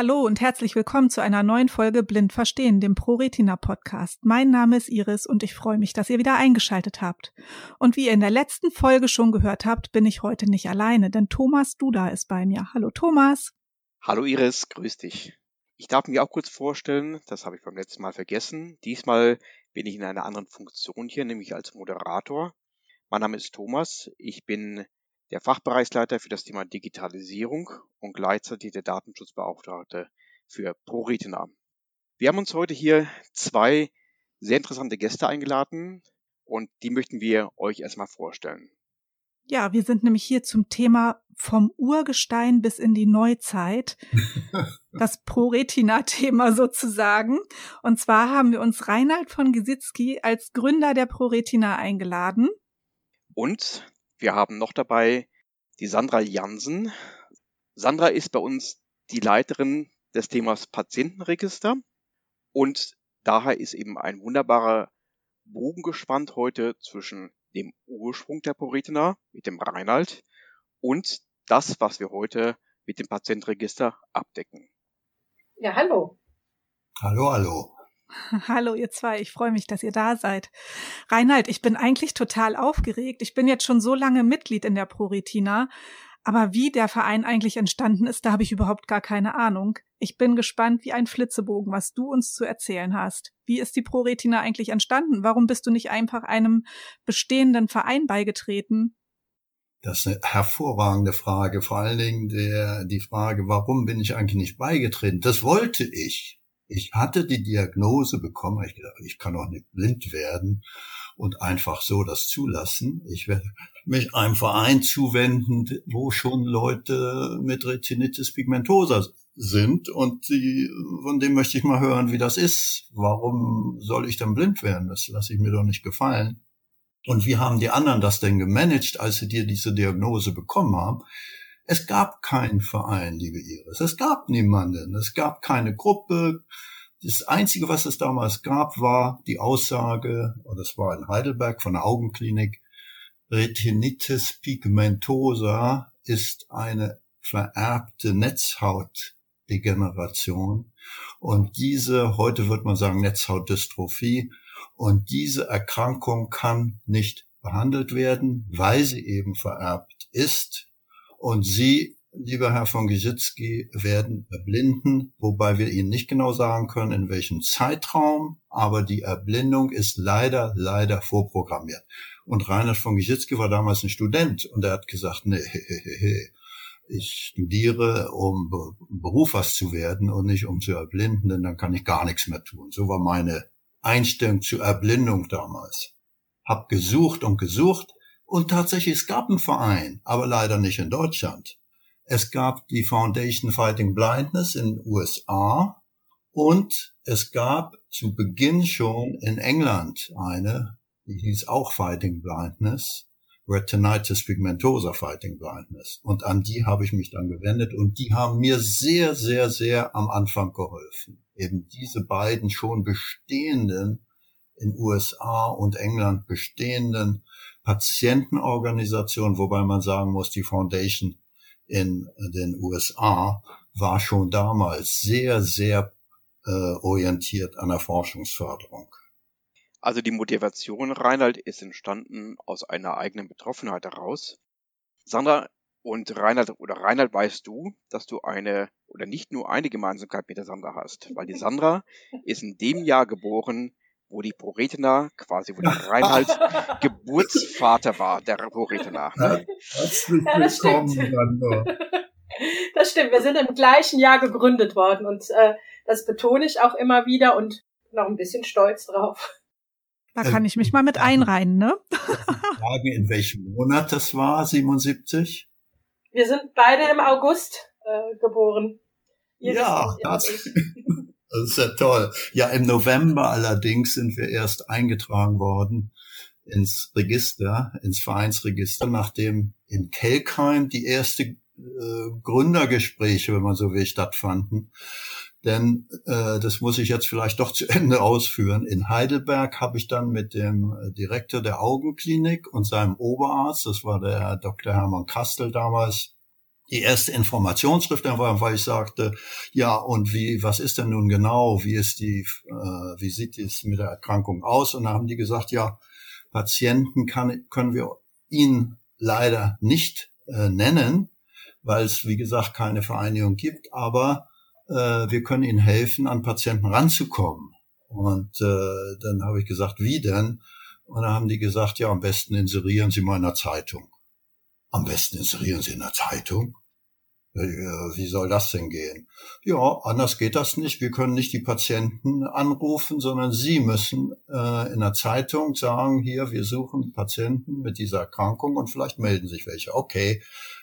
Hallo und herzlich willkommen zu einer neuen Folge Blind Verstehen, dem ProRetina Podcast. Mein Name ist Iris und ich freue mich, dass ihr wieder eingeschaltet habt. Und wie ihr in der letzten Folge schon gehört habt, bin ich heute nicht alleine, denn Thomas Duda ist bei mir. Hallo Thomas. Hallo Iris, grüß dich. Ich darf mich auch kurz vorstellen, das habe ich beim letzten Mal vergessen. Diesmal bin ich in einer anderen Funktion hier, nämlich als Moderator. Mein Name ist Thomas, ich bin der Fachbereichsleiter für das Thema Digitalisierung und gleichzeitig der Datenschutzbeauftragte für ProRetina. Wir haben uns heute hier zwei sehr interessante Gäste eingeladen und die möchten wir euch erstmal vorstellen. Ja, wir sind nämlich hier zum Thema vom Urgestein bis in die Neuzeit. Das ProRetina-Thema sozusagen. Und zwar haben wir uns Reinhard von Gesitzki als Gründer der ProRetina eingeladen. Und wir haben noch dabei die Sandra Jansen. Sandra ist bei uns die Leiterin des Themas Patientenregister und daher ist eben ein wunderbarer Bogen gespannt heute zwischen dem Ursprung der Poretina mit dem Reinhard und das, was wir heute mit dem Patientenregister abdecken. Ja, hallo. Hallo, hallo. Hallo ihr zwei, ich freue mich, dass ihr da seid. Reinhard, ich bin eigentlich total aufgeregt. Ich bin jetzt schon so lange Mitglied in der ProRetina, aber wie der Verein eigentlich entstanden ist, da habe ich überhaupt gar keine Ahnung. Ich bin gespannt wie ein Flitzebogen, was du uns zu erzählen hast. Wie ist die ProRetina eigentlich entstanden? Warum bist du nicht einfach einem bestehenden Verein beigetreten? Das ist eine hervorragende Frage. Vor allen Dingen der, die Frage, warum bin ich eigentlich nicht beigetreten? Das wollte ich. Ich hatte die Diagnose bekommen, ich gedacht, ich kann auch nicht blind werden und einfach so das zulassen. Ich werde mich einem Verein zuwenden, wo schon Leute mit Retinitis pigmentosa sind und die, von dem möchte ich mal hören, wie das ist. Warum soll ich dann blind werden? Das lasse ich mir doch nicht gefallen. Und wie haben die anderen das denn gemanagt, als sie dir diese Diagnose bekommen haben? Es gab keinen Verein, liebe Iris. Es gab niemanden. Es gab keine Gruppe. Das Einzige, was es damals gab, war die Aussage, und das war in Heidelberg von der Augenklinik, Retinitis pigmentosa ist eine vererbte Netzhautdegeneration. Und diese, heute wird man sagen Netzhautdystrophie, und diese Erkrankung kann nicht behandelt werden, weil sie eben vererbt ist und Sie, lieber Herr von Gisitzky, werden erblinden, wobei wir Ihnen nicht genau sagen können, in welchem Zeitraum, aber die Erblindung ist leider, leider vorprogrammiert. Und Reinhard von Gisitzky war damals ein Student und er hat gesagt, nee, ich studiere, um Beruf was zu werden und nicht um zu erblinden, denn dann kann ich gar nichts mehr tun. So war meine Einstellung zur Erblindung damals. Hab gesucht und gesucht, und tatsächlich, es gab einen Verein, aber leider nicht in Deutschland. Es gab die Foundation Fighting Blindness in den USA und es gab zu Beginn schon in England eine, die hieß auch Fighting Blindness, Retinitis Pigmentosa Fighting Blindness. Und an die habe ich mich dann gewendet und die haben mir sehr, sehr, sehr am Anfang geholfen. Eben diese beiden schon bestehenden in USA und England bestehenden Patientenorganisation, wobei man sagen muss, die Foundation in den USA war schon damals sehr, sehr äh, orientiert an der Forschungsförderung. Also die Motivation, Reinhard, ist entstanden aus einer eigenen Betroffenheit heraus. Sandra und Reinhard, oder Reinhard, weißt du, dass du eine oder nicht nur eine Gemeinsamkeit mit der Sandra hast, weil die Sandra ist in dem Jahr geboren, wo die Proretena, quasi wo der Reinhard Geburtsvater war, der Proretena. Ja, herzlich willkommen, Sandra. Das stimmt, wir sind im gleichen Jahr gegründet worden und äh, das betone ich auch immer wieder und noch ein bisschen stolz drauf. Da kann ich mich mal mit einreihen, ne? Frage, in welchem Monat das war, 77? Wir sind beide im August äh, geboren. Ihr ja, das, das ist ja toll. Ja, im November allerdings sind wir erst eingetragen worden ins Register, ins Vereinsregister, nachdem in Kelkheim die erste äh, Gründergespräche, wenn man so will, stattfanden. Denn äh, das muss ich jetzt vielleicht doch zu Ende ausführen. In Heidelberg habe ich dann mit dem Direktor der Augenklinik und seinem Oberarzt, das war der Dr. Hermann Kastel damals, die erste Informationsschrift, weil ich sagte, ja, und wie, was ist denn nun genau, wie ist die, äh, wie sieht es mit der Erkrankung aus? Und da haben die gesagt, ja, Patienten kann, können wir Ihnen leider nicht äh, nennen, weil es, wie gesagt, keine Vereinigung gibt, aber äh, wir können Ihnen helfen, an Patienten ranzukommen. Und äh, dann habe ich gesagt, wie denn? Und dann haben die gesagt, ja, am besten inserieren Sie mal in der Zeitung. Am besten inserieren Sie in der Zeitung. Wie soll das denn gehen? Ja, anders geht das nicht. Wir können nicht die Patienten anrufen, sondern Sie müssen äh, in der Zeitung sagen, hier, wir suchen Patienten mit dieser Erkrankung und vielleicht melden sich welche. Okay,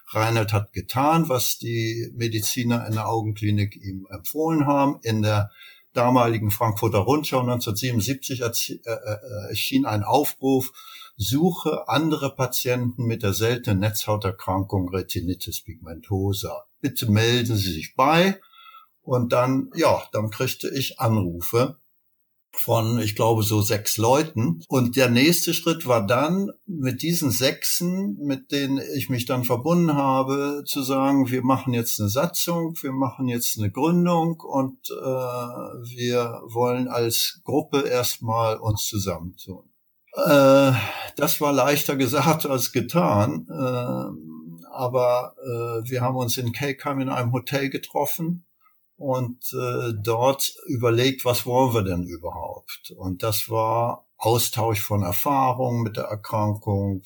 Reinhard hat getan, was die Mediziner in der Augenklinik ihm empfohlen haben. In der damaligen Frankfurter Rundschau 1977 äh, äh, erschien ein Aufruf, suche andere Patienten mit der seltenen Netzhauterkrankung Retinitis pigmentosa. Bitte melden Sie sich bei. Und dann, ja, dann kriegte ich Anrufe von, ich glaube, so sechs Leuten. Und der nächste Schritt war dann, mit diesen Sechsen, mit denen ich mich dann verbunden habe, zu sagen, wir machen jetzt eine Satzung, wir machen jetzt eine Gründung und äh, wir wollen als Gruppe erstmal uns zusammentun. Äh, das war leichter gesagt als getan. Äh, aber äh, wir haben uns in Kelkheim in einem Hotel getroffen und dort überlegt, was wollen wir denn überhaupt? Und das war Austausch von Erfahrungen mit der Erkrankung.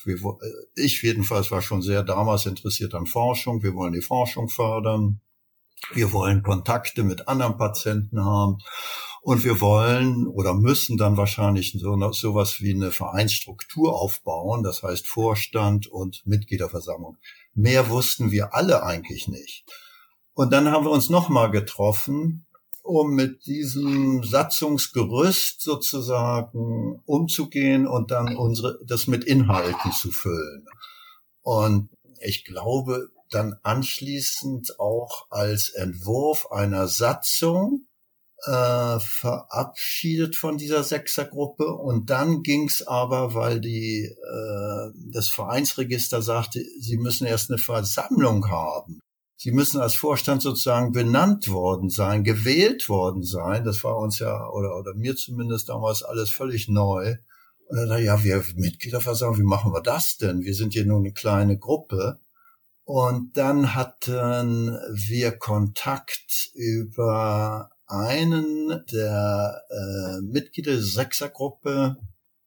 Ich jedenfalls war schon sehr damals interessiert an Forschung. Wir wollen die Forschung fördern. Wir wollen Kontakte mit anderen Patienten haben. Und wir wollen oder müssen dann wahrscheinlich so sowas wie eine Vereinsstruktur aufbauen, das heißt Vorstand und Mitgliederversammlung. Mehr wussten wir alle eigentlich nicht. Und dann haben wir uns nochmal getroffen, um mit diesem Satzungsgerüst sozusagen umzugehen und dann unsere, das mit Inhalten zu füllen. Und ich glaube, dann anschließend auch als Entwurf einer Satzung äh, verabschiedet von dieser Sechsergruppe und dann ging's aber, weil die äh, das Vereinsregister sagte, sie müssen erst eine Versammlung haben. Sie müssen als Vorstand sozusagen benannt worden sein, gewählt worden sein. Das war uns ja oder oder mir zumindest damals alles völlig neu. Und dann dachte ich, ja, wir Mitgliederversammlung, wie machen wir das denn? Wir sind hier nur eine kleine Gruppe. Und dann hatten wir Kontakt über einen der äh, Mitglieder der Sechsergruppe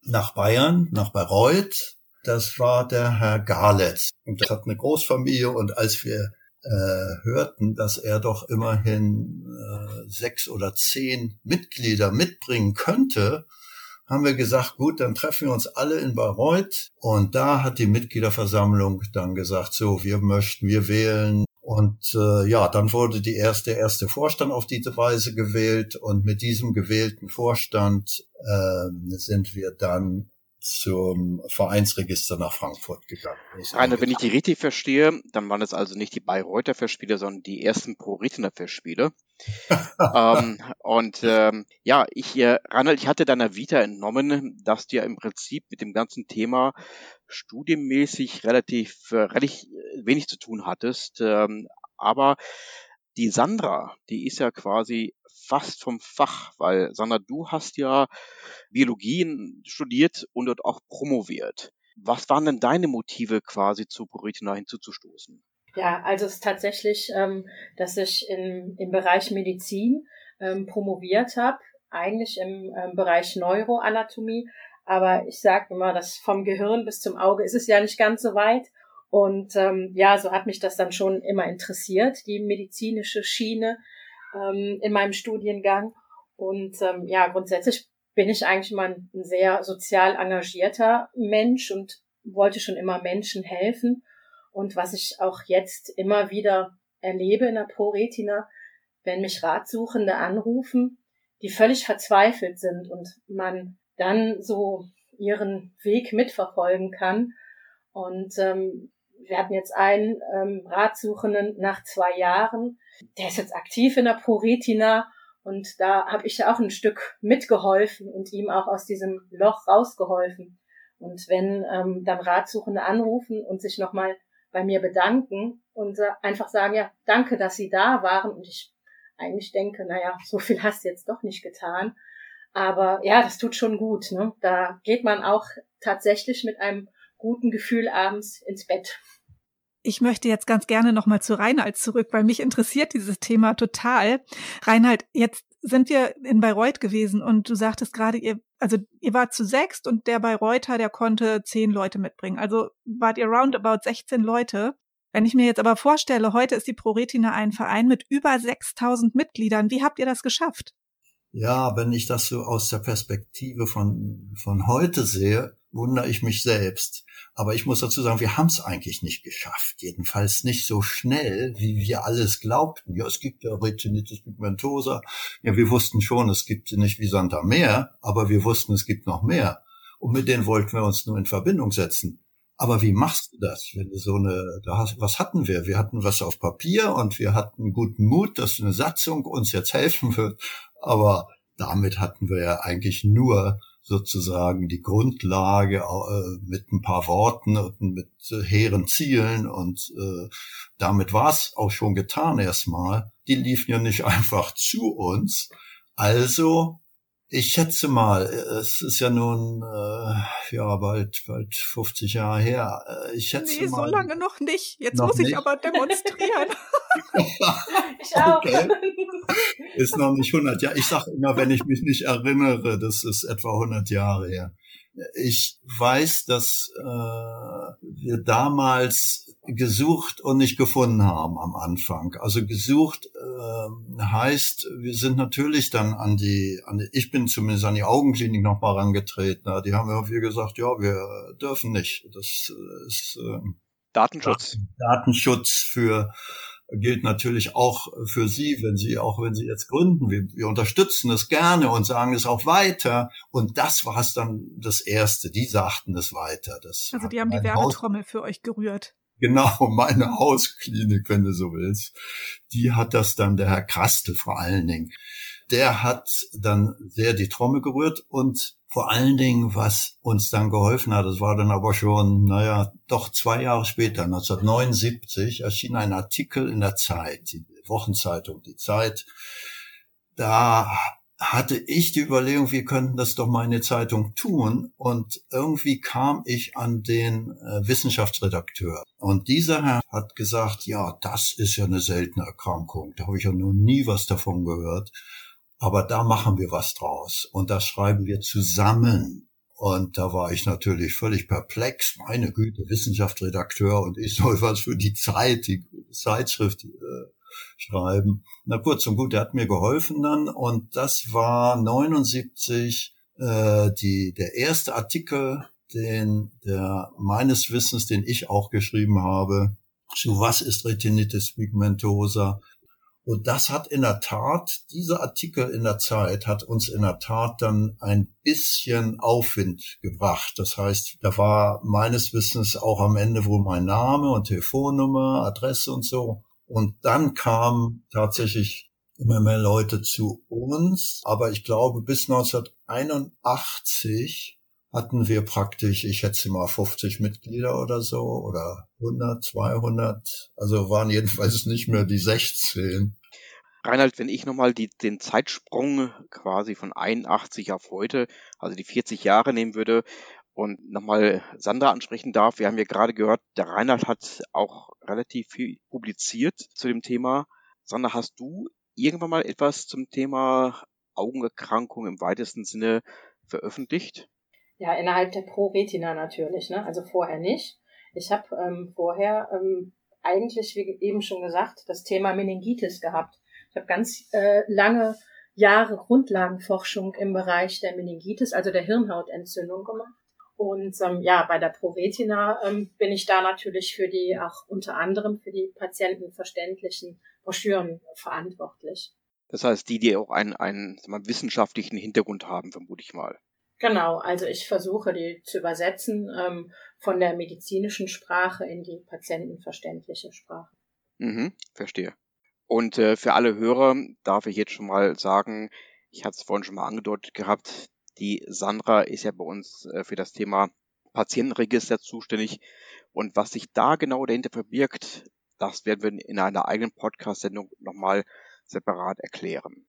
nach Bayern, nach Bayreuth. Das war der Herr Garletz. Und das hat eine Großfamilie. Und als wir äh, hörten, dass er doch immerhin äh, sechs oder zehn Mitglieder mitbringen könnte, haben wir gesagt, gut, dann treffen wir uns alle in Bayreuth. Und da hat die Mitgliederversammlung dann gesagt, so, wir möchten, wir wählen und äh, ja, dann wurde die erste, erste Vorstand auf diese Weise gewählt. Und mit diesem gewählten Vorstand äh, sind wir dann zum Vereinsregister nach Frankfurt gegangen. Rainer, wenn ich die richtig verstehe, dann waren es also nicht die Bayreuther Festspiele, sondern die ersten Pro-Retener Festspiele. ähm, und ähm, ja, ich, äh, Reinhold, ich hatte deiner Vita entnommen, dass du ja im Prinzip mit dem ganzen Thema studienmäßig relativ, äh, relativ wenig zu tun hattest. Ähm, aber die Sandra, die ist ja quasi fast vom Fach, weil Sandra, du hast ja Biologien studiert und dort auch promoviert. Was waren denn deine Motive quasi zu Buritina hinzuzustoßen? Ja, also es ist tatsächlich, ähm, dass ich in, im Bereich Medizin ähm, promoviert habe, eigentlich im ähm, Bereich Neuroanatomie. Aber ich sage immer, dass vom Gehirn bis zum Auge ist es ja nicht ganz so weit. Und ähm, ja, so hat mich das dann schon immer interessiert, die medizinische Schiene ähm, in meinem Studiengang. Und ähm, ja, grundsätzlich bin ich eigentlich mal ein sehr sozial engagierter Mensch und wollte schon immer Menschen helfen. Und was ich auch jetzt immer wieder erlebe in der ProRetina, wenn mich Ratsuchende anrufen, die völlig verzweifelt sind und man dann so ihren Weg mitverfolgen kann. Und ähm, wir hatten jetzt einen ähm, Ratsuchenden nach zwei Jahren, der ist jetzt aktiv in der ProRetina und da habe ich ja auch ein Stück mitgeholfen und ihm auch aus diesem Loch rausgeholfen. Und wenn ähm, dann Ratsuchende anrufen und sich nochmal bei mir bedanken und einfach sagen, ja, danke, dass Sie da waren. Und ich eigentlich denke, naja, so viel hast du jetzt doch nicht getan. Aber ja, das tut schon gut. Ne? Da geht man auch tatsächlich mit einem guten Gefühl abends ins Bett. Ich möchte jetzt ganz gerne nochmal zu Reinhard zurück, weil mich interessiert dieses Thema total. Reinhard, jetzt sind wir in Bayreuth gewesen und du sagtest gerade, ihr, also ihr wart zu sechst und der Bayreuther, der konnte zehn Leute mitbringen. Also wart ihr roundabout 16 Leute. Wenn ich mir jetzt aber vorstelle, heute ist die ProRetina ein Verein mit über 6000 Mitgliedern. Wie habt ihr das geschafft? Ja, wenn ich das so aus der Perspektive von, von heute sehe, wundere ich mich selbst. Aber ich muss dazu sagen, wir haben es eigentlich nicht geschafft. Jedenfalls nicht so schnell, wie wir alles glaubten. Ja, es gibt ja Retinitis pigmentosa. Ja, wir wussten schon, es gibt nicht wie Sand am aber wir wussten, es gibt noch mehr. Und mit denen wollten wir uns nur in Verbindung setzen. Aber wie machst du das, wenn du so eine, was hatten wir? Wir hatten was auf Papier und wir hatten guten Mut, dass eine Satzung uns jetzt helfen wird. Aber damit hatten wir ja eigentlich nur sozusagen die Grundlage äh, mit ein paar Worten und mit äh, hehren Zielen und äh, damit war's auch schon getan erstmal. Die liefen ja nicht einfach zu uns. Also ich schätze mal, es ist ja nun äh, ja bald bald 50 Jahre her. Äh, ich schätze nee, mal, so lange noch nicht. Jetzt noch muss ich aber demonstrieren. ich auch. Okay. Ist noch nicht 100 Jahre. Ich sage immer, wenn ich mich nicht erinnere, das ist etwa 100 Jahre her. Ich weiß, dass äh, wir damals gesucht und nicht gefunden haben am Anfang. Also gesucht äh, heißt, wir sind natürlich dann an die, an die, ich bin zumindest an die Augenklinik noch mal rangetreten. Die haben irgendwie gesagt, ja, wir dürfen nicht. Das ist äh, Datenschutz. Datenschutz für gilt natürlich auch für Sie, wenn Sie, auch wenn Sie jetzt gründen. Wir, wir unterstützen es gerne und sagen es auch weiter. Und das war es dann das Erste. Die sagten es weiter. Das also die haben die Werbetrommel Haus für euch gerührt. Genau, meine Hausklinik, wenn du so willst. Die hat das dann, der Herr Krastel vor allen Dingen. Der hat dann sehr die Trommel gerührt und vor allen Dingen, was uns dann geholfen hat, das war dann aber schon, naja, doch zwei Jahre später, 1979, erschien ein Artikel in der Zeit, die Wochenzeitung, die Zeit. Da hatte ich die Überlegung, wir könnten das doch mal in der Zeitung tun. Und irgendwie kam ich an den äh, Wissenschaftsredakteur. Und dieser Herr hat gesagt, ja, das ist ja eine seltene Erkrankung. Da habe ich ja noch nie was davon gehört. Aber da machen wir was draus und das schreiben wir zusammen. Und da war ich natürlich völlig perplex. Meine Güte, Wissenschaftsredakteur und ich soll was für die Zeit, die Zeitschrift äh, schreiben. Na kurz und gut, der hat mir geholfen dann und das war 79 äh, die, der erste Artikel, den der meines Wissens, den ich auch geschrieben habe, zu was ist Retinitis pigmentosa, und das hat in der Tat, dieser Artikel in der Zeit hat uns in der Tat dann ein bisschen Aufwind gebracht. Das heißt, da war meines Wissens auch am Ende wohl mein Name und Telefonnummer, Adresse und so. Und dann kamen tatsächlich immer mehr Leute zu uns. Aber ich glaube, bis 1981 hatten wir praktisch, ich schätze mal 50 Mitglieder oder so oder 100, 200. Also waren jedenfalls nicht mehr die 16. Reinhard, wenn ich nochmal den Zeitsprung quasi von 81 auf heute, also die 40 Jahre nehmen würde und nochmal Sandra ansprechen darf. Wir haben ja gerade gehört, der Reinhard hat auch relativ viel publiziert zu dem Thema. Sandra, hast du irgendwann mal etwas zum Thema Augenerkrankung im weitesten Sinne veröffentlicht? Ja, innerhalb der Pro-Retina natürlich, ne? also vorher nicht. Ich habe ähm, vorher ähm, eigentlich, wie eben schon gesagt, das Thema Meningitis gehabt. Ich habe ganz äh, lange Jahre Grundlagenforschung im Bereich der Meningitis, also der Hirnhautentzündung gemacht. Und ähm, ja, bei der ProRetina ähm, bin ich da natürlich für die auch unter anderem für die patientenverständlichen Broschüren verantwortlich. Das heißt, die, die auch einen, einen mal, wissenschaftlichen Hintergrund haben, vermute ich mal. Genau, also ich versuche die zu übersetzen ähm, von der medizinischen Sprache in die patientenverständliche Sprache. Mhm, verstehe. Und äh, für alle Hörer darf ich jetzt schon mal sagen, ich hatte es vorhin schon mal angedeutet gehabt, die Sandra ist ja bei uns äh, für das Thema Patientenregister zuständig Und was sich da genau dahinter verbirgt, das werden wir in einer eigenen Podcast-Sendung nochmal separat erklären.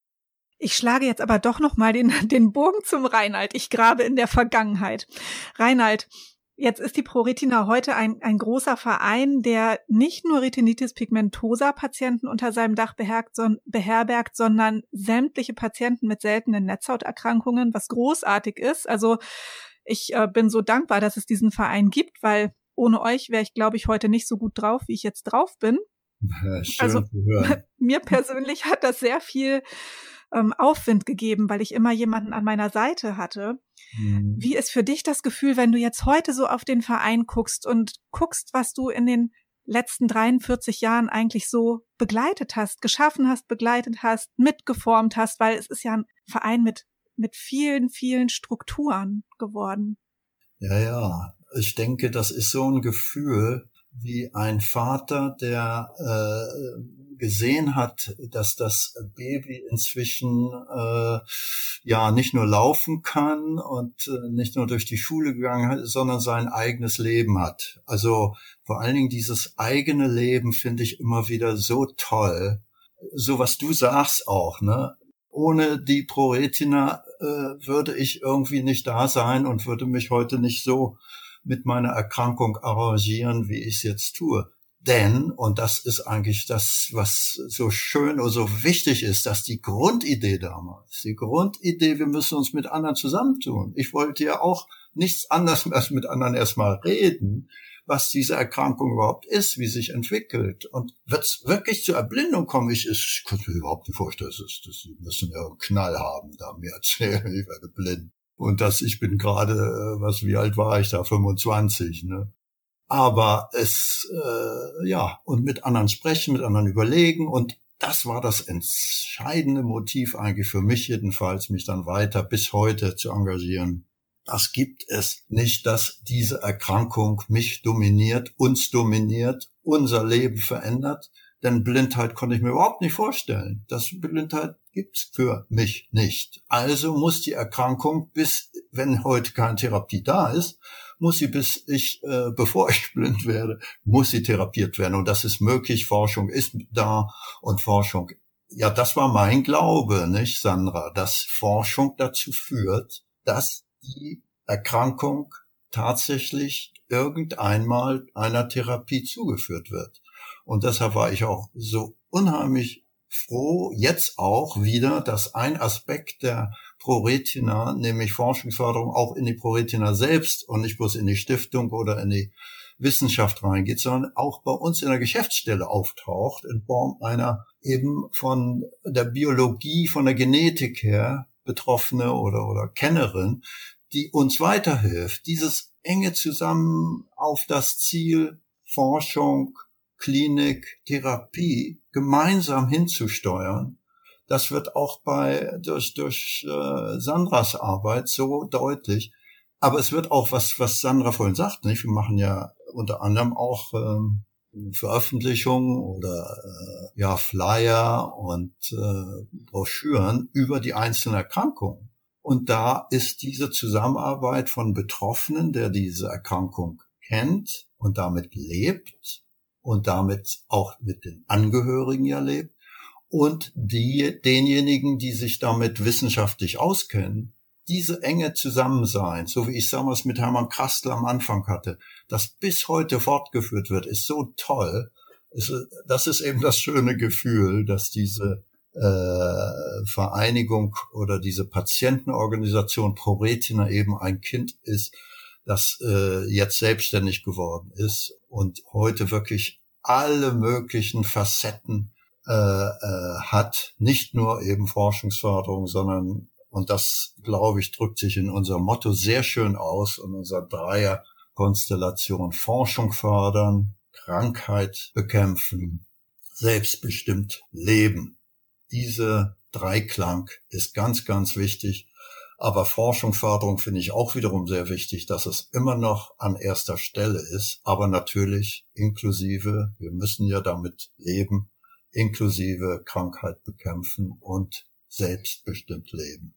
Ich schlage jetzt aber doch noch mal den, den Bogen zum Reinhard. Ich grabe in der Vergangenheit. Reinhard, Jetzt ist die ProRetina heute ein, ein großer Verein, der nicht nur Retinitis pigmentosa Patienten unter seinem Dach beherbergt, son, beherbergt, sondern sämtliche Patienten mit seltenen Netzhauterkrankungen, was großartig ist. Also ich äh, bin so dankbar, dass es diesen Verein gibt, weil ohne euch wäre ich, glaube ich, heute nicht so gut drauf, wie ich jetzt drauf bin. Ja, schön also mir persönlich hat das sehr viel ähm, Aufwind gegeben, weil ich immer jemanden an meiner Seite hatte. Mhm. Wie ist für dich das Gefühl, wenn du jetzt heute so auf den Verein guckst und guckst, was du in den letzten 43 Jahren eigentlich so begleitet hast, geschaffen hast, begleitet hast, mitgeformt hast, weil es ist ja ein Verein mit, mit vielen, vielen Strukturen geworden. Ja, ja. Ich denke, das ist so ein Gefühl wie ein Vater, der äh, gesehen hat, dass das Baby inzwischen äh, ja nicht nur laufen kann und äh, nicht nur durch die Schule gegangen hat, sondern sein eigenes Leben hat. Also vor allen Dingen dieses eigene Leben finde ich immer wieder so toll. So was du sagst auch, ne? Ohne die ProRetina äh, würde ich irgendwie nicht da sein und würde mich heute nicht so mit meiner Erkrankung arrangieren, wie ich es jetzt tue. Denn, und das ist eigentlich das, was so schön oder so wichtig ist, dass die Grundidee damals, die Grundidee, wir müssen uns mit anderen zusammentun. Ich wollte ja auch nichts anderes als mit anderen erstmal reden, was diese Erkrankung überhaupt ist, wie sich entwickelt. Und wird es wirklich zur Erblindung kommen, ich, ich könnte mir überhaupt nicht vorstellen, dass, dass sie müssen ja einen Knall haben, da mir erzählen, ich werde blind. Und dass ich bin gerade, äh, was, wie alt war ich da? 25, ne? aber es, äh, ja, und mit anderen sprechen, mit anderen überlegen und das war das entscheidende Motiv eigentlich für mich jedenfalls, mich dann weiter bis heute zu engagieren. Das gibt es nicht, dass diese Erkrankung mich dominiert, uns dominiert, unser Leben verändert, denn Blindheit konnte ich mir überhaupt nicht vorstellen. Das Blindheit gibt's für mich nicht. Also muss die Erkrankung, bis wenn heute keine Therapie da ist, muss sie bis ich, äh, bevor ich blind werde, muss sie therapiert werden. Und das ist möglich. Forschung ist da und Forschung. Ja, das war mein Glaube, nicht, Sandra, dass Forschung dazu führt, dass die Erkrankung tatsächlich irgendeinmal einer Therapie zugeführt wird. Und deshalb war ich auch so unheimlich froh, jetzt auch wieder, dass ein Aspekt der ProRetina, nämlich Forschungsförderung, auch in die ProRetina selbst und nicht bloß in die Stiftung oder in die Wissenschaft reingeht, sondern auch bei uns in der Geschäftsstelle auftaucht, in Form einer eben von der Biologie, von der Genetik her Betroffene oder, oder Kennerin, die uns weiterhilft, dieses enge Zusammen auf das Ziel Forschung, Klinik, Therapie gemeinsam hinzusteuern das wird auch bei durch durch äh, Sandras Arbeit so deutlich. Aber es wird auch was was Sandra vorhin sagt, nicht? Wir machen ja unter anderem auch ähm, Veröffentlichungen oder äh, ja Flyer und äh, Broschüren über die einzelnen Erkrankungen. Und da ist diese Zusammenarbeit von Betroffenen, der diese Erkrankung kennt und damit lebt und damit auch mit den Angehörigen ja lebt, und die, denjenigen, die sich damit wissenschaftlich auskennen, diese enge Zusammensein, so wie ich damals mit Hermann Krastl am Anfang hatte, das bis heute fortgeführt wird, ist so toll. Das ist eben das schöne Gefühl, dass diese äh, Vereinigung oder diese Patientenorganisation ProRetina eben ein Kind ist, das äh, jetzt selbstständig geworden ist und heute wirklich alle möglichen Facetten äh, äh, hat, nicht nur eben Forschungsförderung, sondern, und das, glaube ich, drückt sich in unserem Motto sehr schön aus, in unserer Dreierkonstellation Forschung fördern, Krankheit bekämpfen, selbstbestimmt leben. Diese Dreiklang ist ganz, ganz wichtig. Aber Forschung, Förderung finde ich auch wiederum sehr wichtig, dass es immer noch an erster Stelle ist, aber natürlich inklusive, wir müssen ja damit leben, inklusive Krankheit bekämpfen und selbstbestimmt leben.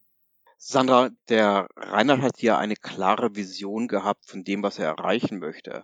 Sandra, der Reinhard hat ja eine klare Vision gehabt von dem, was er erreichen möchte.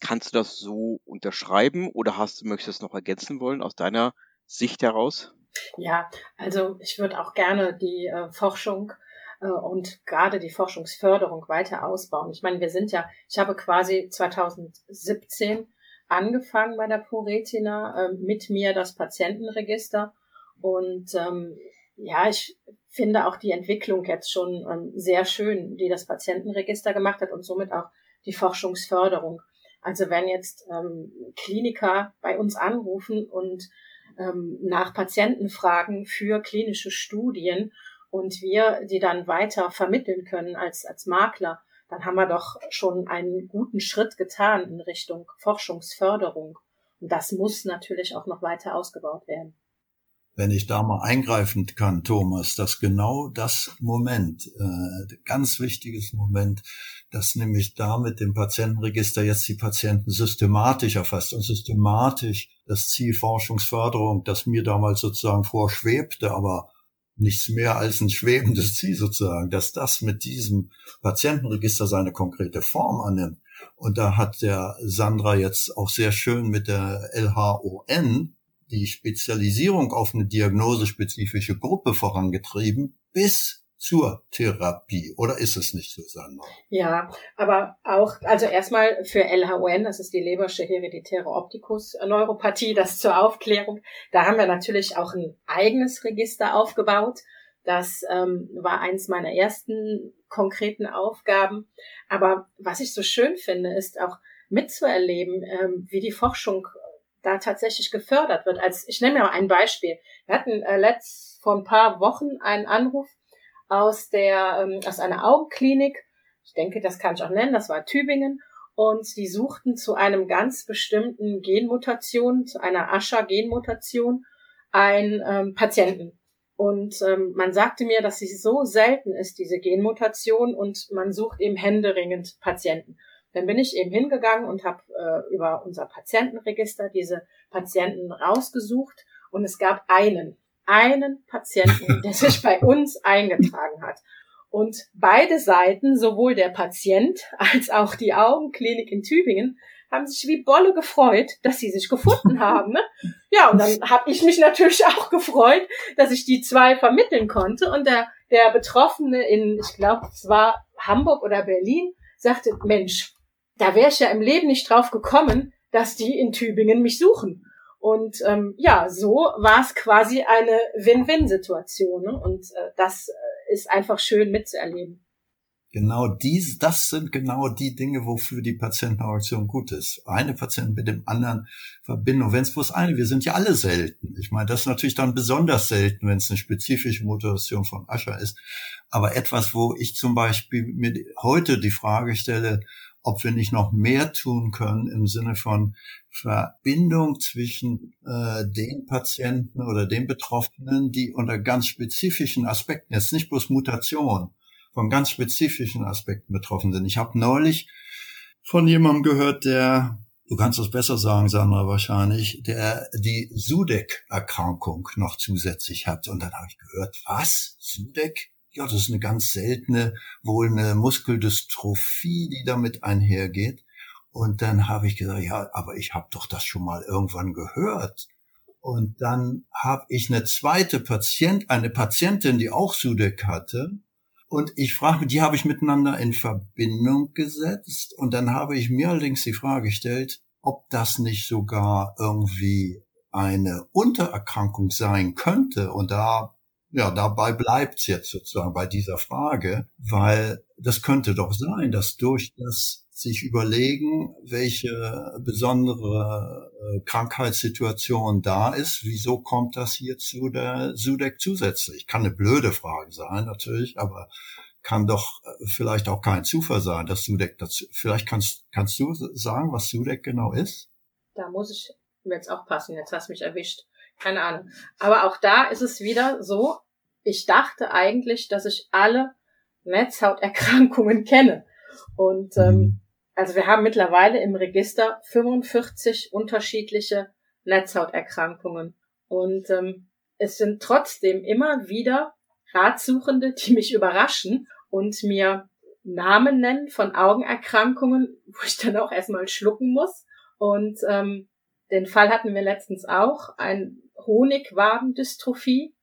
Kannst du das so unterschreiben oder hast, möchtest du es noch ergänzen wollen aus deiner Sicht heraus? Ja, also ich würde auch gerne die äh, Forschung äh, und gerade die Forschungsförderung weiter ausbauen. Ich meine, wir sind ja, ich habe quasi 2017 angefangen bei der ProRetina, äh, mit mir das Patientenregister und ähm, ja, ich finde auch die Entwicklung jetzt schon ähm, sehr schön, die das Patientenregister gemacht hat und somit auch die Forschungsförderung. Also wenn jetzt ähm, Kliniker bei uns anrufen und ähm, nach Patienten fragen für klinische Studien und wir die dann weiter vermitteln können als, als Makler, dann haben wir doch schon einen guten Schritt getan in Richtung Forschungsförderung. Und das muss natürlich auch noch weiter ausgebaut werden wenn ich da mal eingreifen kann, Thomas, dass genau das Moment, äh, ganz wichtiges Moment, dass nämlich da mit dem Patientenregister jetzt die Patienten systematisch erfasst und systematisch das Ziel Forschungsförderung, das mir damals sozusagen vorschwebte, aber nichts mehr als ein schwebendes Ziel sozusagen, dass das mit diesem Patientenregister seine konkrete Form annimmt. Und da hat der Sandra jetzt auch sehr schön mit der LHON die Spezialisierung auf eine diagnosespezifische Gruppe vorangetrieben bis zur Therapie. Oder ist es nicht so, Sandra? Ja, aber auch, also erstmal für LHON, das ist die Lebersche hereditäre Optikus-Neuropathie, das zur Aufklärung. Da haben wir natürlich auch ein eigenes Register aufgebaut. Das ähm, war eins meiner ersten konkreten Aufgaben. Aber was ich so schön finde, ist auch mitzuerleben, ähm, wie die Forschung da tatsächlich gefördert wird. Als ich nehme mal ein Beispiel. Wir hatten äh, letzt vor ein paar Wochen einen Anruf aus der ähm, aus einer Augenklinik. Ich denke, das kann ich auch nennen. Das war Tübingen und die suchten zu einem ganz bestimmten Genmutation, zu einer Ascher-Genmutation, einen ähm, Patienten. Und ähm, man sagte mir, dass sie so selten ist, diese Genmutation, und man sucht eben händeringend Patienten. Dann bin ich eben hingegangen und habe äh, über unser Patientenregister diese Patienten rausgesucht und es gab einen, einen Patienten, der sich bei uns eingetragen hat. Und beide Seiten, sowohl der Patient als auch die Augenklinik in Tübingen, haben sich wie Bolle gefreut, dass sie sich gefunden haben. Ne? Ja, und dann habe ich mich natürlich auch gefreut, dass ich die zwei vermitteln konnte. Und der, der Betroffene in, ich glaube, es war Hamburg oder Berlin, sagte, Mensch, da wäre ich ja im Leben nicht drauf gekommen, dass die in Tübingen mich suchen. Und ähm, ja, so war es quasi eine Win-Win-Situation. Ne? Und äh, das äh, ist einfach schön mitzuerleben. Genau dies, das sind genau die Dinge, wofür die Patientenauktion gut ist. Eine Patient mit dem anderen Verbindung. Wenn es bloß eine, wir sind ja alle selten. Ich meine, das ist natürlich dann besonders selten, wenn es eine spezifische Motivation von Ascher ist. Aber etwas, wo ich zum Beispiel mir heute die Frage stelle, ob wir nicht noch mehr tun können im Sinne von Verbindung zwischen äh, den Patienten oder den Betroffenen, die unter ganz spezifischen Aspekten, jetzt nicht bloß Mutation, von ganz spezifischen Aspekten betroffen sind. Ich habe neulich von jemandem gehört, der, du kannst das besser sagen, Sandra wahrscheinlich, der die Sudeck-Erkrankung noch zusätzlich hat. Und dann habe ich gehört, was? Sudeck? Ja, das ist eine ganz seltene, wohl eine Muskeldystrophie, die damit einhergeht. Und dann habe ich gesagt, ja, aber ich habe doch das schon mal irgendwann gehört. Und dann habe ich eine zweite Patient, eine Patientin, die auch Sudeck hatte. Und ich frage, die habe ich miteinander in Verbindung gesetzt. Und dann habe ich mir allerdings die Frage gestellt, ob das nicht sogar irgendwie eine Untererkrankung sein könnte. Und da ja, dabei bleibt's jetzt sozusagen bei dieser Frage, weil das könnte doch sein, dass durch das sich überlegen, welche besondere äh, Krankheitssituation da ist, wieso kommt das hier zu der Sudeck zusätzlich? Kann eine blöde Frage sein, natürlich, aber kann doch äh, vielleicht auch kein Zufall sein, dass Sudeck dazu, vielleicht kannst, kannst du sagen, was Sudeck genau ist? Da muss ich jetzt auch passen, jetzt hast du mich erwischt keine Ahnung. Aber auch da ist es wieder so, ich dachte eigentlich, dass ich alle Netzhauterkrankungen kenne. Und ähm, mhm. also wir haben mittlerweile im Register 45 unterschiedliche Netzhauterkrankungen. Und ähm, es sind trotzdem immer wieder Ratsuchende, die mich überraschen und mir Namen nennen von Augenerkrankungen, wo ich dann auch erstmal schlucken muss. Und ähm, den Fall hatten wir letztens auch, ein Honigwabendystrophie,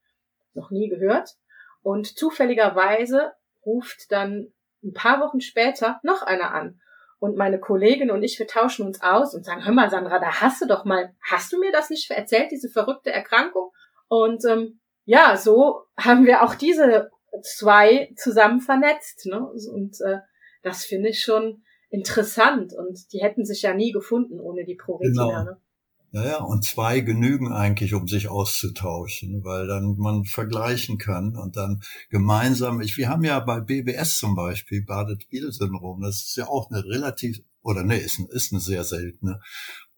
noch nie gehört. Und zufälligerweise ruft dann ein paar Wochen später noch einer an. Und meine Kollegin und ich, wir tauschen uns aus und sagen, hör mal, Sandra, da hast du doch mal, hast du mir das nicht erzählt, diese verrückte Erkrankung? Und ähm, ja, so haben wir auch diese zwei zusammen vernetzt. Ne? Und äh, das finde ich schon interessant. Und die hätten sich ja nie gefunden ohne die Proretina. Genau. Ne? Ja, ja, und zwei genügen eigentlich, um sich auszutauschen, weil dann man vergleichen kann und dann gemeinsam, ich, wir haben ja bei BBS zum Beispiel, Badet-Biel-Syndrom, das ist ja auch eine relativ, oder nee, ist, ist eine sehr seltene.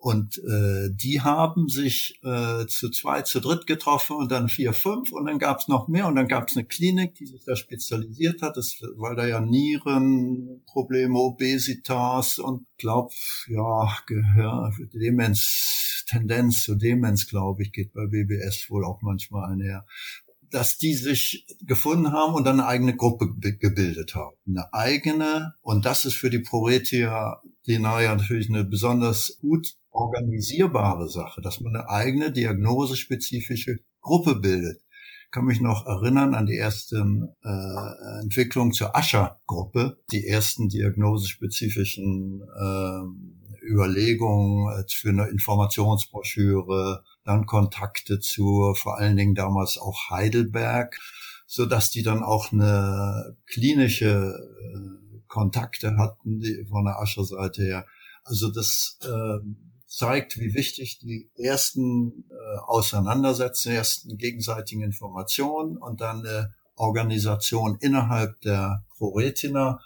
Und äh, die haben sich äh, zu zwei, zu dritt getroffen und dann vier, fünf und dann gab es noch mehr und dann gab es eine Klinik, die sich da spezialisiert hat, das, weil da ja Nierenprobleme, Obesitas und glaub, ja, Gehör, Demenz, Tendenz zur Demenz, glaube ich, geht bei BBS wohl auch manchmal einher dass die sich gefunden haben und dann eine eigene Gruppe gebildet haben. Eine eigene, und das ist für die Proretia Dinaria natürlich eine besonders gut organisierbare Sache, dass man eine eigene diagnosespezifische Gruppe bildet. Ich kann mich noch erinnern an die ersten äh, Entwicklungen zur Ascher-Gruppe, die ersten diagnosespezifischen äh, Überlegungen für eine Informationsbroschüre, dann Kontakte zu vor allen Dingen damals auch Heidelberg, so dass die dann auch eine klinische äh, Kontakte hatten die, von der Ascher-Seite her. Also das äh, zeigt, wie wichtig die ersten äh, Auseinandersetzungen, ersten gegenseitigen Informationen und dann eine Organisation innerhalb der ProRetina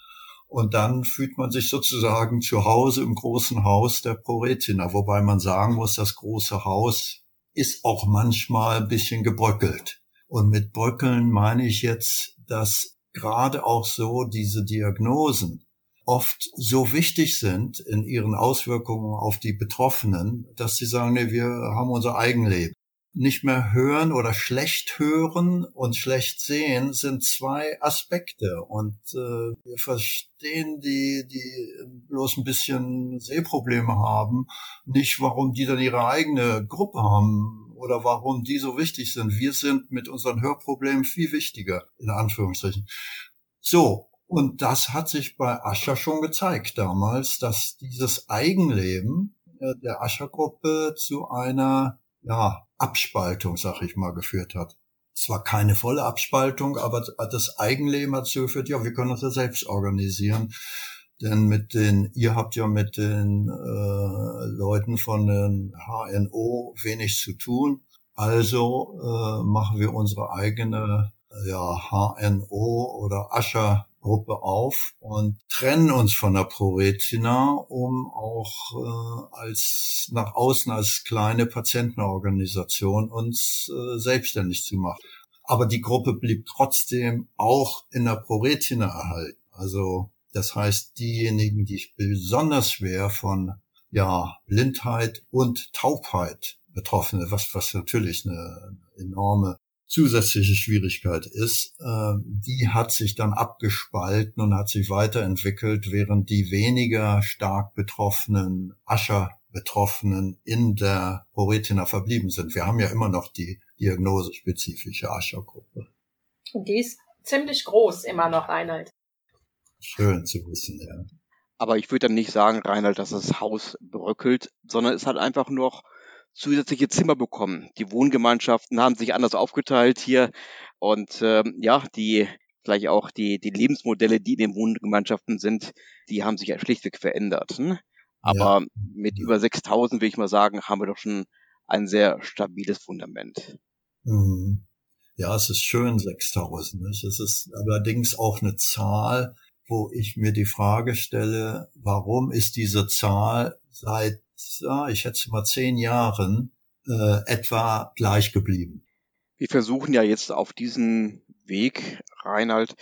und dann fühlt man sich sozusagen zu Hause im großen Haus der ProRetina, wobei man sagen muss, das große Haus ist auch manchmal ein bisschen gebröckelt. Und mit Bröckeln meine ich jetzt, dass gerade auch so diese Diagnosen oft so wichtig sind in ihren Auswirkungen auf die Betroffenen, dass sie sagen, nee, wir haben unser Eigenleben nicht mehr hören oder schlecht hören und schlecht sehen sind zwei Aspekte und äh, wir verstehen die, die bloß ein bisschen Sehprobleme haben, nicht warum die dann ihre eigene Gruppe haben oder warum die so wichtig sind. Wir sind mit unseren Hörproblemen viel wichtiger, in Anführungsstrichen. So, und das hat sich bei Ascher schon gezeigt damals, dass dieses Eigenleben äh, der Ascher-Gruppe zu einer ja, Abspaltung, sag ich mal, geführt hat. Zwar keine volle Abspaltung, aber das Eigenleben hat dazu geführt, ja, wir können uns ja selbst organisieren. Denn mit den, ihr habt ja mit den äh, Leuten von den HNO wenig zu tun. Also äh, machen wir unsere eigene ja, HNO oder Ascher Gruppe auf und trennen uns von der ProRetina, um auch äh, als nach außen als kleine Patientenorganisation uns äh, selbstständig zu machen. Aber die Gruppe blieb trotzdem auch in der ProRetina erhalten. Also das heißt, diejenigen, die besonders schwer von ja, Blindheit und Taubheit betroffene, was, was natürlich eine enorme zusätzliche Schwierigkeit ist, äh, die hat sich dann abgespalten und hat sich weiterentwickelt, während die weniger stark betroffenen Ascher Betroffenen in der Proretina verblieben sind. Wir haben ja immer noch die diagnosespezifische Aschergruppe. Und die ist ziemlich groß immer noch, Reinhard. Schön zu wissen, ja. Aber ich würde dann nicht sagen, Reinhard, dass das Haus bröckelt, sondern es hat einfach noch zusätzliche Zimmer bekommen. Die Wohngemeinschaften haben sich anders aufgeteilt hier und ähm, ja, die vielleicht auch die, die Lebensmodelle, die in den Wohngemeinschaften sind, die haben sich ja schlichtweg verändert. Hm? Aber ja. mit über 6000, will ich mal sagen, haben wir doch schon ein sehr stabiles Fundament. Mhm. Ja, es ist schön 6000. Nicht? Es ist allerdings auch eine Zahl, wo ich mir die Frage stelle, warum ist diese Zahl seit ja, ich schätze mal zehn Jahren äh, etwa gleich geblieben. Wir versuchen ja jetzt auf diesen Weg, Reinhard,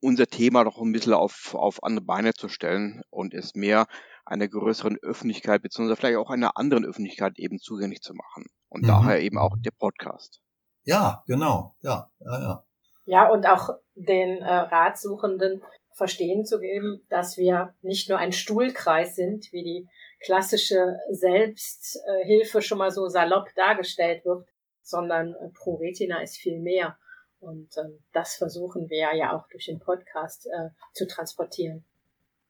unser Thema doch ein bisschen auf, auf andere Beine zu stellen und es mehr einer größeren Öffentlichkeit beziehungsweise vielleicht auch einer anderen Öffentlichkeit eben zugänglich zu machen. Und mhm. daher eben auch der Podcast. Ja, genau. Ja, ja, ja. Ja, und auch den äh, Ratsuchenden verstehen zu geben, dass wir nicht nur ein Stuhlkreis sind, wie die klassische Selbsthilfe schon mal so salopp dargestellt wird, sondern äh, ProRetina ist viel mehr. Und ähm, das versuchen wir ja auch durch den Podcast äh, zu transportieren.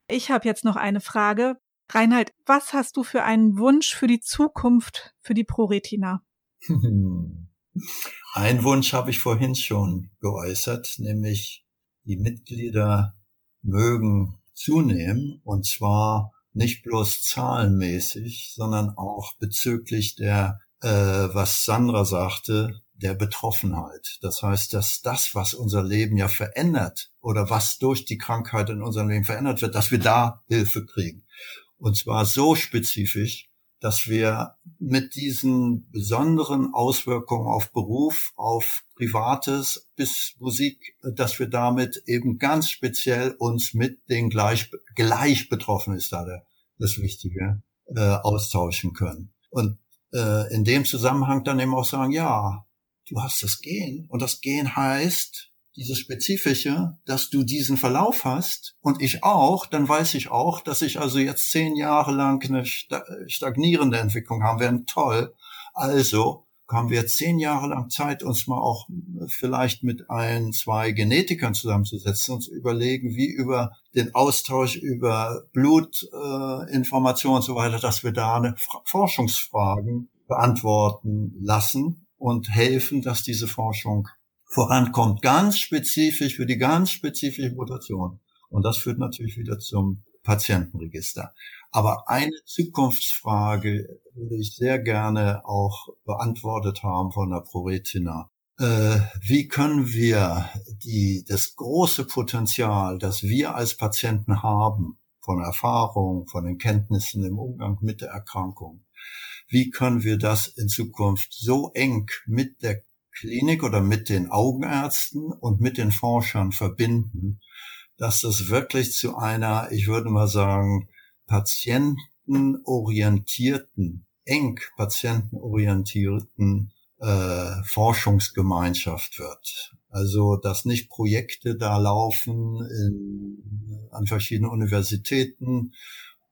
Ich habe jetzt noch eine Frage. Reinhard, was hast du für einen Wunsch für die Zukunft für die ProRetina? Ein Wunsch habe ich vorhin schon geäußert, nämlich die Mitglieder mögen zunehmen und zwar nicht bloß zahlenmäßig, sondern auch bezüglich der, äh, was Sandra sagte, der Betroffenheit. Das heißt, dass das, was unser Leben ja verändert oder was durch die Krankheit in unserem Leben verändert wird, dass wir da Hilfe kriegen. Und zwar so spezifisch, dass wir mit diesen besonderen Auswirkungen auf Beruf, auf Privates bis Musik, dass wir damit eben ganz speziell uns mit den gleich, gleich Betroffenen ist da der, das Wichtige, äh, austauschen können. Und äh, in dem Zusammenhang dann eben auch sagen, ja, du hast das Gen und das Gen heißt, dieses Spezifische, dass du diesen Verlauf hast und ich auch, dann weiß ich auch, dass ich also jetzt zehn Jahre lang eine stagnierende Entwicklung haben werden. Toll. Also haben wir zehn Jahre lang Zeit, uns mal auch vielleicht mit ein, zwei Genetikern zusammenzusetzen und zu überlegen, wie über den Austausch über Blutinformation äh, und so weiter, dass wir da eine Forschungsfragen beantworten lassen und helfen, dass diese Forschung vorankommt, ganz spezifisch für die ganz spezifische Mutation. Und das führt natürlich wieder zum Patientenregister. Aber eine Zukunftsfrage würde ich sehr gerne auch beantwortet haben von der ProRetina. Äh, wie können wir die, das große Potenzial, das wir als Patienten haben, von Erfahrung, von den Kenntnissen im Umgang mit der Erkrankung, wie können wir das in Zukunft so eng mit der Klinik oder mit den Augenärzten und mit den Forschern verbinden, dass das wirklich zu einer, ich würde mal sagen, patientenorientierten, eng patientenorientierten äh, Forschungsgemeinschaft wird. Also, dass nicht Projekte da laufen in, an verschiedenen Universitäten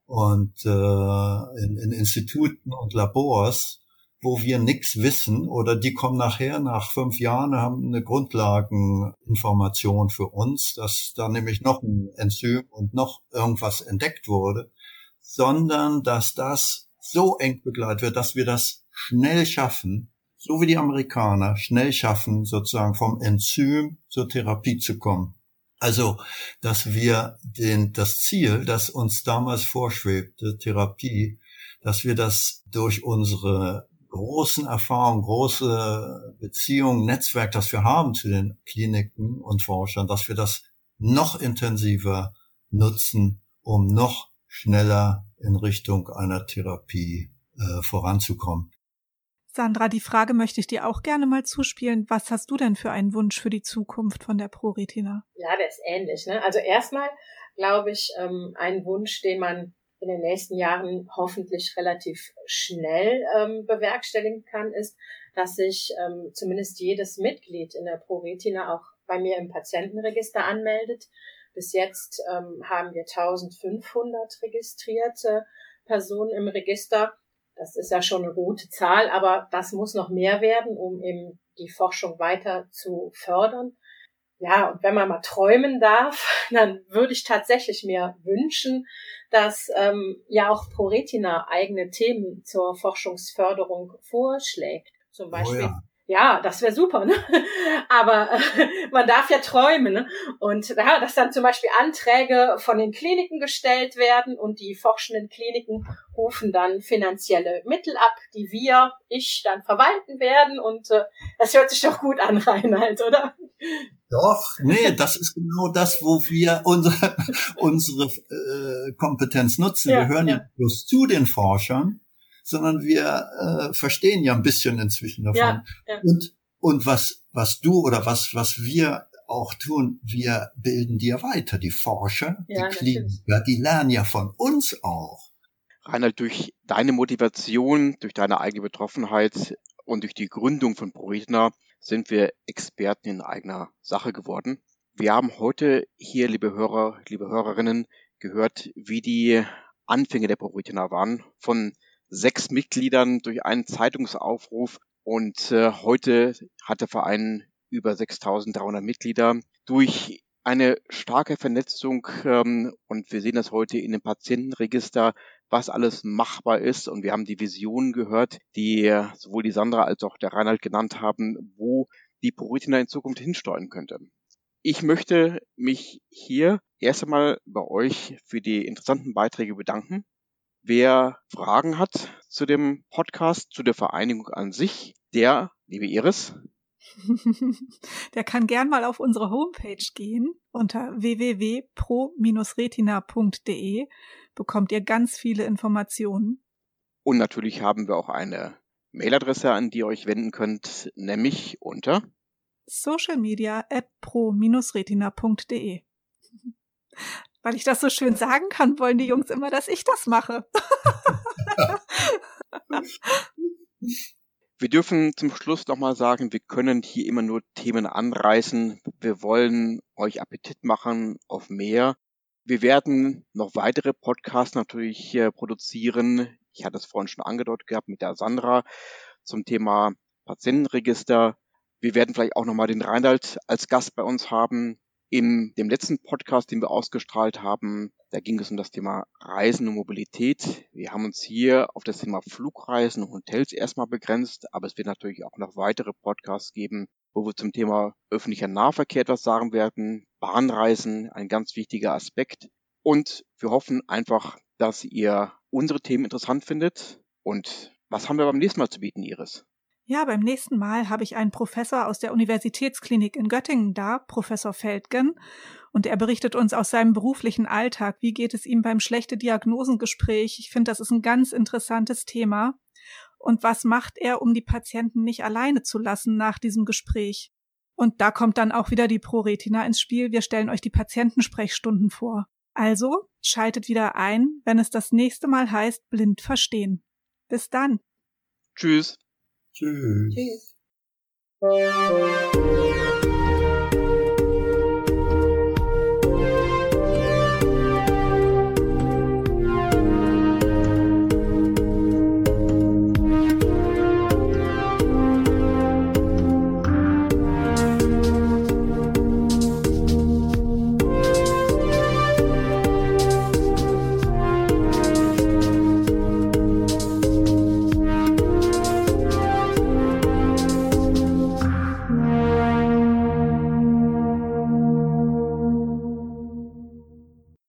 und äh, in, in Instituten und Labors, wo wir nichts wissen oder die kommen nachher nach fünf Jahren haben eine Grundlageninformation für uns, dass da nämlich noch ein Enzym und noch irgendwas entdeckt wurde, sondern dass das so eng begleitet wird, dass wir das schnell schaffen, so wie die Amerikaner schnell schaffen, sozusagen vom Enzym zur Therapie zu kommen. Also, dass wir den, das Ziel, das uns damals vorschwebte, Therapie, dass wir das durch unsere großen Erfahrung, große Beziehung, Netzwerk, das wir haben zu den Kliniken und Forschern, dass wir das noch intensiver nutzen, um noch schneller in Richtung einer Therapie äh, voranzukommen. Sandra, die Frage möchte ich dir auch gerne mal zuspielen. Was hast du denn für einen Wunsch für die Zukunft von der ProRetina? Ja, der ist ähnlich. Ne? Also erstmal glaube ich, ähm, ein Wunsch, den man in den nächsten Jahren hoffentlich relativ schnell ähm, bewerkstelligen kann, ist, dass sich ähm, zumindest jedes Mitglied in der ProRetina auch bei mir im Patientenregister anmeldet. Bis jetzt ähm, haben wir 1500 registrierte Personen im Register. Das ist ja schon eine gute Zahl, aber das muss noch mehr werden, um eben die Forschung weiter zu fördern. Ja, und wenn man mal träumen darf, dann würde ich tatsächlich mir wünschen, dass ähm, ja auch ProRetina eigene Themen zur Forschungsförderung vorschlägt. Zum oh Beispiel oh ja. Ja, das wäre super, ne? Aber äh, man darf ja träumen, ne? Und ja, dass dann zum Beispiel Anträge von den Kliniken gestellt werden und die forschenden Kliniken rufen dann finanzielle Mittel ab, die wir, ich, dann verwalten werden. Und äh, das hört sich doch gut an, Reinhard, oder? Doch, nee, das ist genau das, wo wir unsere, unsere äh, Kompetenz nutzen. Ja, wir hören ja. ja bloß zu den Forschern sondern wir äh, verstehen ja ein bisschen inzwischen davon. Ja, ja. Und, und was, was du oder was, was wir auch tun, wir bilden dir weiter. Die Forscher, ja, die Kliniker, die lernen ja von uns auch. Reinhard, durch deine Motivation, durch deine eigene Betroffenheit und durch die Gründung von ProRetina sind wir Experten in eigener Sache geworden. Wir haben heute hier, liebe Hörer, liebe Hörerinnen, gehört, wie die Anfänge der ProRetina waren. Von sechs Mitgliedern durch einen Zeitungsaufruf und äh, heute hat der Verein über 6300 Mitglieder. Durch eine starke Vernetzung ähm, und wir sehen das heute in dem Patientenregister, was alles machbar ist und wir haben die Visionen gehört, die sowohl die Sandra als auch der Reinhard genannt haben, wo die ProRetina in Zukunft hinsteuern könnte. Ich möchte mich hier erst einmal bei euch für die interessanten Beiträge bedanken. Wer Fragen hat zu dem Podcast, zu der Vereinigung an sich, der, liebe Iris, der kann gern mal auf unsere Homepage gehen. Unter www.pro-retina.de bekommt ihr ganz viele Informationen. Und natürlich haben wir auch eine Mailadresse, an die ihr euch wenden könnt, nämlich unter socialmedia at pro-retina.de. Weil ich das so schön sagen kann, wollen die Jungs immer, dass ich das mache. Wir dürfen zum Schluss nochmal sagen, wir können hier immer nur Themen anreißen. Wir wollen euch Appetit machen auf mehr. Wir werden noch weitere Podcasts natürlich produzieren. Ich hatte es vorhin schon angedeutet gehabt mit der Sandra zum Thema Patientenregister. Wir werden vielleicht auch nochmal den Reinhard als Gast bei uns haben. In dem letzten Podcast, den wir ausgestrahlt haben, da ging es um das Thema Reisen und Mobilität. Wir haben uns hier auf das Thema Flugreisen und Hotels erstmal begrenzt, aber es wird natürlich auch noch weitere Podcasts geben, wo wir zum Thema öffentlicher Nahverkehr etwas sagen werden, Bahnreisen, ein ganz wichtiger Aspekt. Und wir hoffen einfach, dass ihr unsere Themen interessant findet. Und was haben wir beim nächsten Mal zu bieten, Iris? Ja, beim nächsten Mal habe ich einen Professor aus der Universitätsklinik in Göttingen da, Professor Feldgen, und er berichtet uns aus seinem beruflichen Alltag, wie geht es ihm beim schlechte Diagnosengespräch. Ich finde, das ist ein ganz interessantes Thema. Und was macht er, um die Patienten nicht alleine zu lassen nach diesem Gespräch? Und da kommt dann auch wieder die ProRetina ins Spiel. Wir stellen euch die Patientensprechstunden vor. Also schaltet wieder ein, wenn es das nächste Mal heißt blind verstehen. Bis dann. Tschüss. Tschüss. Tschüss.